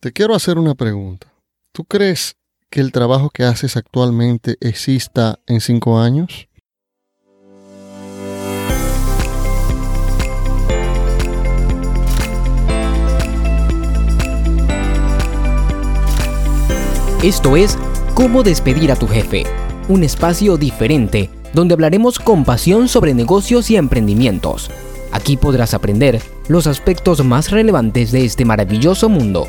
Te quiero hacer una pregunta. ¿Tú crees que el trabajo que haces actualmente exista en cinco años? Esto es Cómo despedir a tu jefe, un espacio diferente donde hablaremos con pasión sobre negocios y emprendimientos. Aquí podrás aprender los aspectos más relevantes de este maravilloso mundo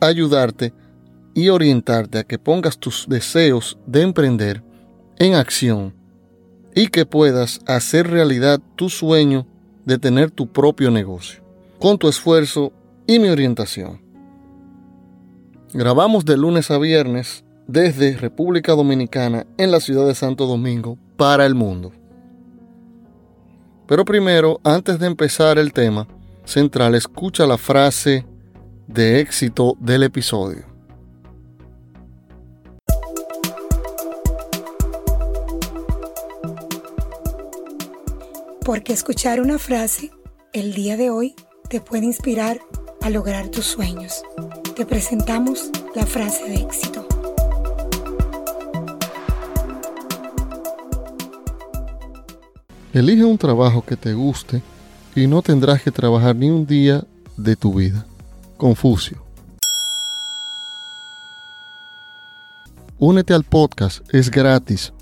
ayudarte y orientarte a que pongas tus deseos de emprender en acción y que puedas hacer realidad tu sueño de tener tu propio negocio, con tu esfuerzo y mi orientación. Grabamos de lunes a viernes desde República Dominicana en la ciudad de Santo Domingo para el mundo. Pero primero, antes de empezar el tema central, escucha la frase de éxito del episodio. Porque escuchar una frase el día de hoy te puede inspirar a lograr tus sueños. Te presentamos la frase de éxito. Elige un trabajo que te guste y no tendrás que trabajar ni un día de tu vida. Confucio. Únete al podcast, es gratis.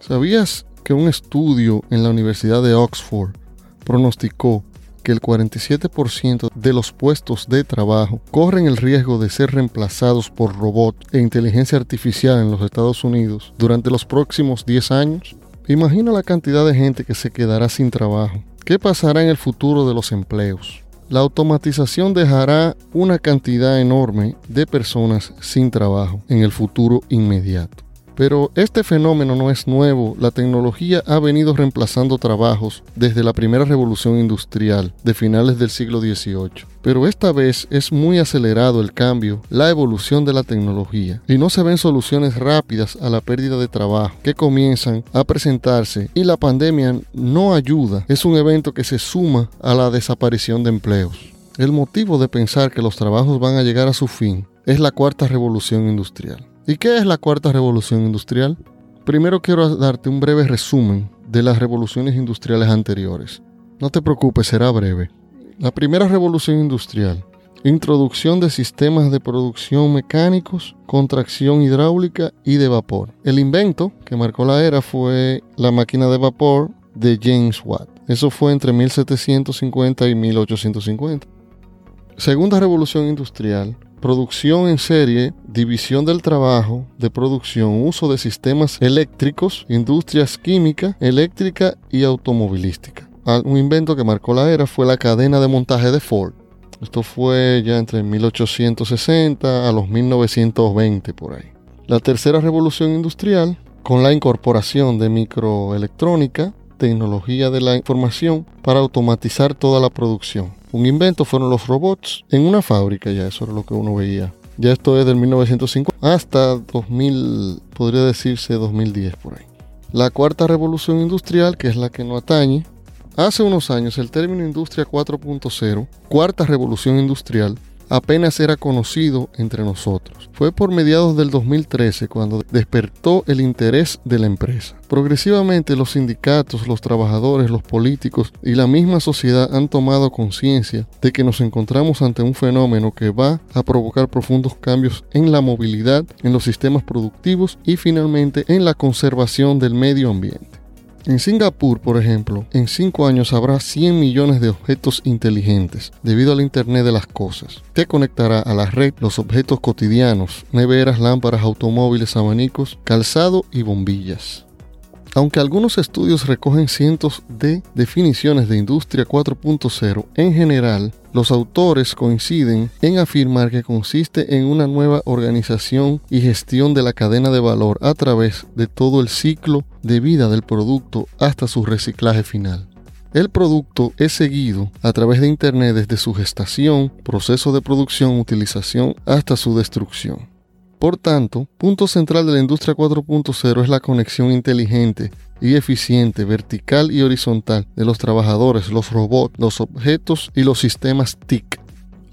¿Sabías que un estudio en la Universidad de Oxford pronosticó que el 47% de los puestos de trabajo corren el riesgo de ser reemplazados por robots e inteligencia artificial en los Estados Unidos durante los próximos 10 años? Imagina la cantidad de gente que se quedará sin trabajo. ¿Qué pasará en el futuro de los empleos? La automatización dejará una cantidad enorme de personas sin trabajo en el futuro inmediato. Pero este fenómeno no es nuevo, la tecnología ha venido reemplazando trabajos desde la primera revolución industrial de finales del siglo XVIII. Pero esta vez es muy acelerado el cambio, la evolución de la tecnología, y no se ven soluciones rápidas a la pérdida de trabajo que comienzan a presentarse y la pandemia no ayuda, es un evento que se suma a la desaparición de empleos. El motivo de pensar que los trabajos van a llegar a su fin es la cuarta revolución industrial. ¿Y qué es la cuarta revolución industrial? Primero quiero darte un breve resumen de las revoluciones industriales anteriores. No te preocupes, será breve. La primera revolución industrial, introducción de sistemas de producción mecánicos, contracción hidráulica y de vapor. El invento que marcó la era fue la máquina de vapor de James Watt. Eso fue entre 1750 y 1850. Segunda revolución industrial, producción en serie, división del trabajo, de producción, uso de sistemas eléctricos, industrias química, eléctrica y automovilística. Ah, un invento que marcó la era fue la cadena de montaje de Ford. Esto fue ya entre 1860 a los 1920 por ahí. La tercera revolución industrial, con la incorporación de microelectrónica, tecnología de la información para automatizar toda la producción. Un invento fueron los robots en una fábrica, ya eso era lo que uno veía. Ya esto es del 1950 hasta 2000, podría decirse 2010 por ahí. La cuarta revolución industrial, que es la que no atañe, hace unos años el término industria 4.0, cuarta revolución industrial, apenas era conocido entre nosotros. Fue por mediados del 2013 cuando despertó el interés de la empresa. Progresivamente los sindicatos, los trabajadores, los políticos y la misma sociedad han tomado conciencia de que nos encontramos ante un fenómeno que va a provocar profundos cambios en la movilidad, en los sistemas productivos y finalmente en la conservación del medio ambiente. En Singapur, por ejemplo, en 5 años habrá 100 millones de objetos inteligentes debido al Internet de las Cosas. Te conectará a la red los objetos cotidianos, neveras, lámparas, automóviles, abanicos, calzado y bombillas. Aunque algunos estudios recogen cientos de definiciones de Industria 4.0, en general, los autores coinciden en afirmar que consiste en una nueva organización y gestión de la cadena de valor a través de todo el ciclo de vida del producto hasta su reciclaje final. El producto es seguido a través de Internet desde su gestación, proceso de producción, utilización hasta su destrucción. Por tanto, punto central de la industria 4.0 es la conexión inteligente y eficiente, vertical y horizontal de los trabajadores, los robots, los objetos y los sistemas TIC.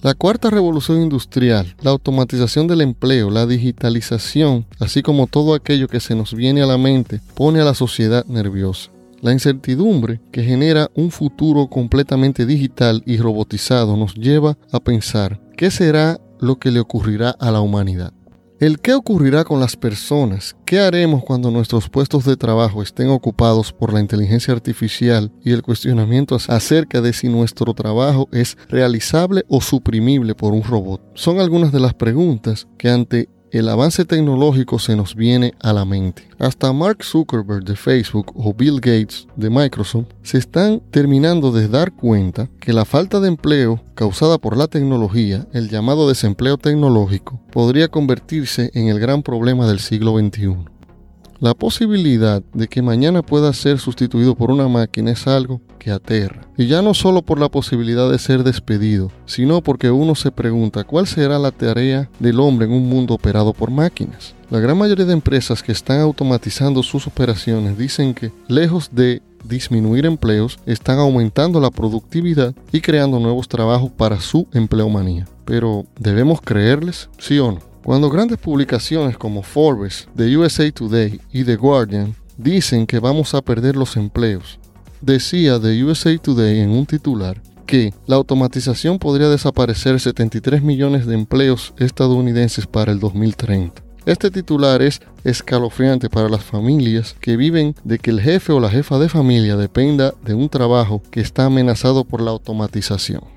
La cuarta revolución industrial, la automatización del empleo, la digitalización, así como todo aquello que se nos viene a la mente, pone a la sociedad nerviosa. La incertidumbre que genera un futuro completamente digital y robotizado nos lleva a pensar qué será lo que le ocurrirá a la humanidad. El qué ocurrirá con las personas, qué haremos cuando nuestros puestos de trabajo estén ocupados por la inteligencia artificial y el cuestionamiento acerca de si nuestro trabajo es realizable o suprimible por un robot. Son algunas de las preguntas que ante el avance tecnológico se nos viene a la mente. Hasta Mark Zuckerberg de Facebook o Bill Gates de Microsoft se están terminando de dar cuenta que la falta de empleo causada por la tecnología, el llamado desempleo tecnológico, podría convertirse en el gran problema del siglo XXI. La posibilidad de que mañana pueda ser sustituido por una máquina es algo que aterra. Y ya no solo por la posibilidad de ser despedido, sino porque uno se pregunta cuál será la tarea del hombre en un mundo operado por máquinas. La gran mayoría de empresas que están automatizando sus operaciones dicen que, lejos de disminuir empleos, están aumentando la productividad y creando nuevos trabajos para su empleomanía. Pero, ¿debemos creerles? ¿Sí o no? Cuando grandes publicaciones como Forbes, The USA Today y The Guardian dicen que vamos a perder los empleos, decía The USA Today en un titular que la automatización podría desaparecer 73 millones de empleos estadounidenses para el 2030. Este titular es escalofriante para las familias que viven de que el jefe o la jefa de familia dependa de un trabajo que está amenazado por la automatización.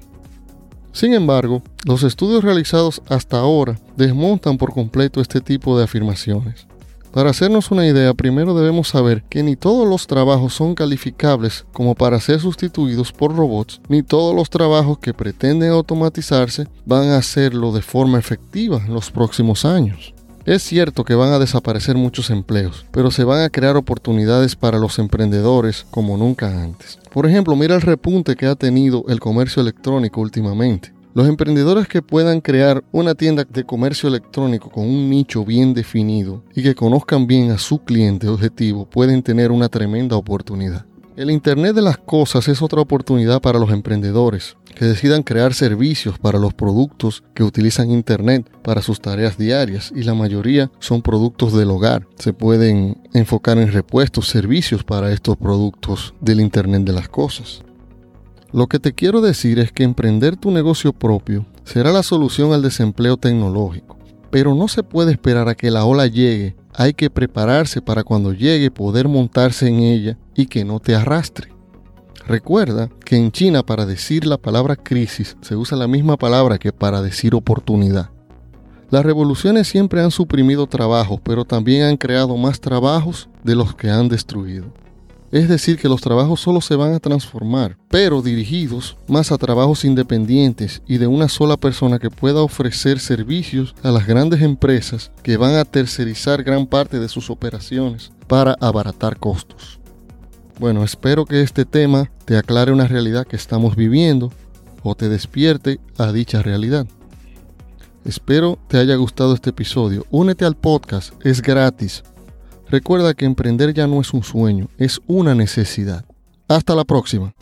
Sin embargo, los estudios realizados hasta ahora desmontan por completo este tipo de afirmaciones. Para hacernos una idea, primero debemos saber que ni todos los trabajos son calificables como para ser sustituidos por robots, ni todos los trabajos que pretenden automatizarse van a hacerlo de forma efectiva en los próximos años. Es cierto que van a desaparecer muchos empleos, pero se van a crear oportunidades para los emprendedores como nunca antes. Por ejemplo, mira el repunte que ha tenido el comercio electrónico últimamente. Los emprendedores que puedan crear una tienda de comercio electrónico con un nicho bien definido y que conozcan bien a su cliente objetivo pueden tener una tremenda oportunidad. El Internet de las Cosas es otra oportunidad para los emprendedores que decidan crear servicios para los productos que utilizan Internet para sus tareas diarias y la mayoría son productos del hogar. Se pueden enfocar en repuestos, servicios para estos productos del Internet de las Cosas. Lo que te quiero decir es que emprender tu negocio propio será la solución al desempleo tecnológico, pero no se puede esperar a que la ola llegue hay que prepararse para cuando llegue poder montarse en ella y que no te arrastre. Recuerda que en China para decir la palabra crisis se usa la misma palabra que para decir oportunidad. Las revoluciones siempre han suprimido trabajos, pero también han creado más trabajos de los que han destruido. Es decir, que los trabajos solo se van a transformar, pero dirigidos más a trabajos independientes y de una sola persona que pueda ofrecer servicios a las grandes empresas que van a tercerizar gran parte de sus operaciones para abaratar costos. Bueno, espero que este tema te aclare una realidad que estamos viviendo o te despierte a dicha realidad. Espero te haya gustado este episodio. Únete al podcast, es gratis. Recuerda que emprender ya no es un sueño, es una necesidad. Hasta la próxima.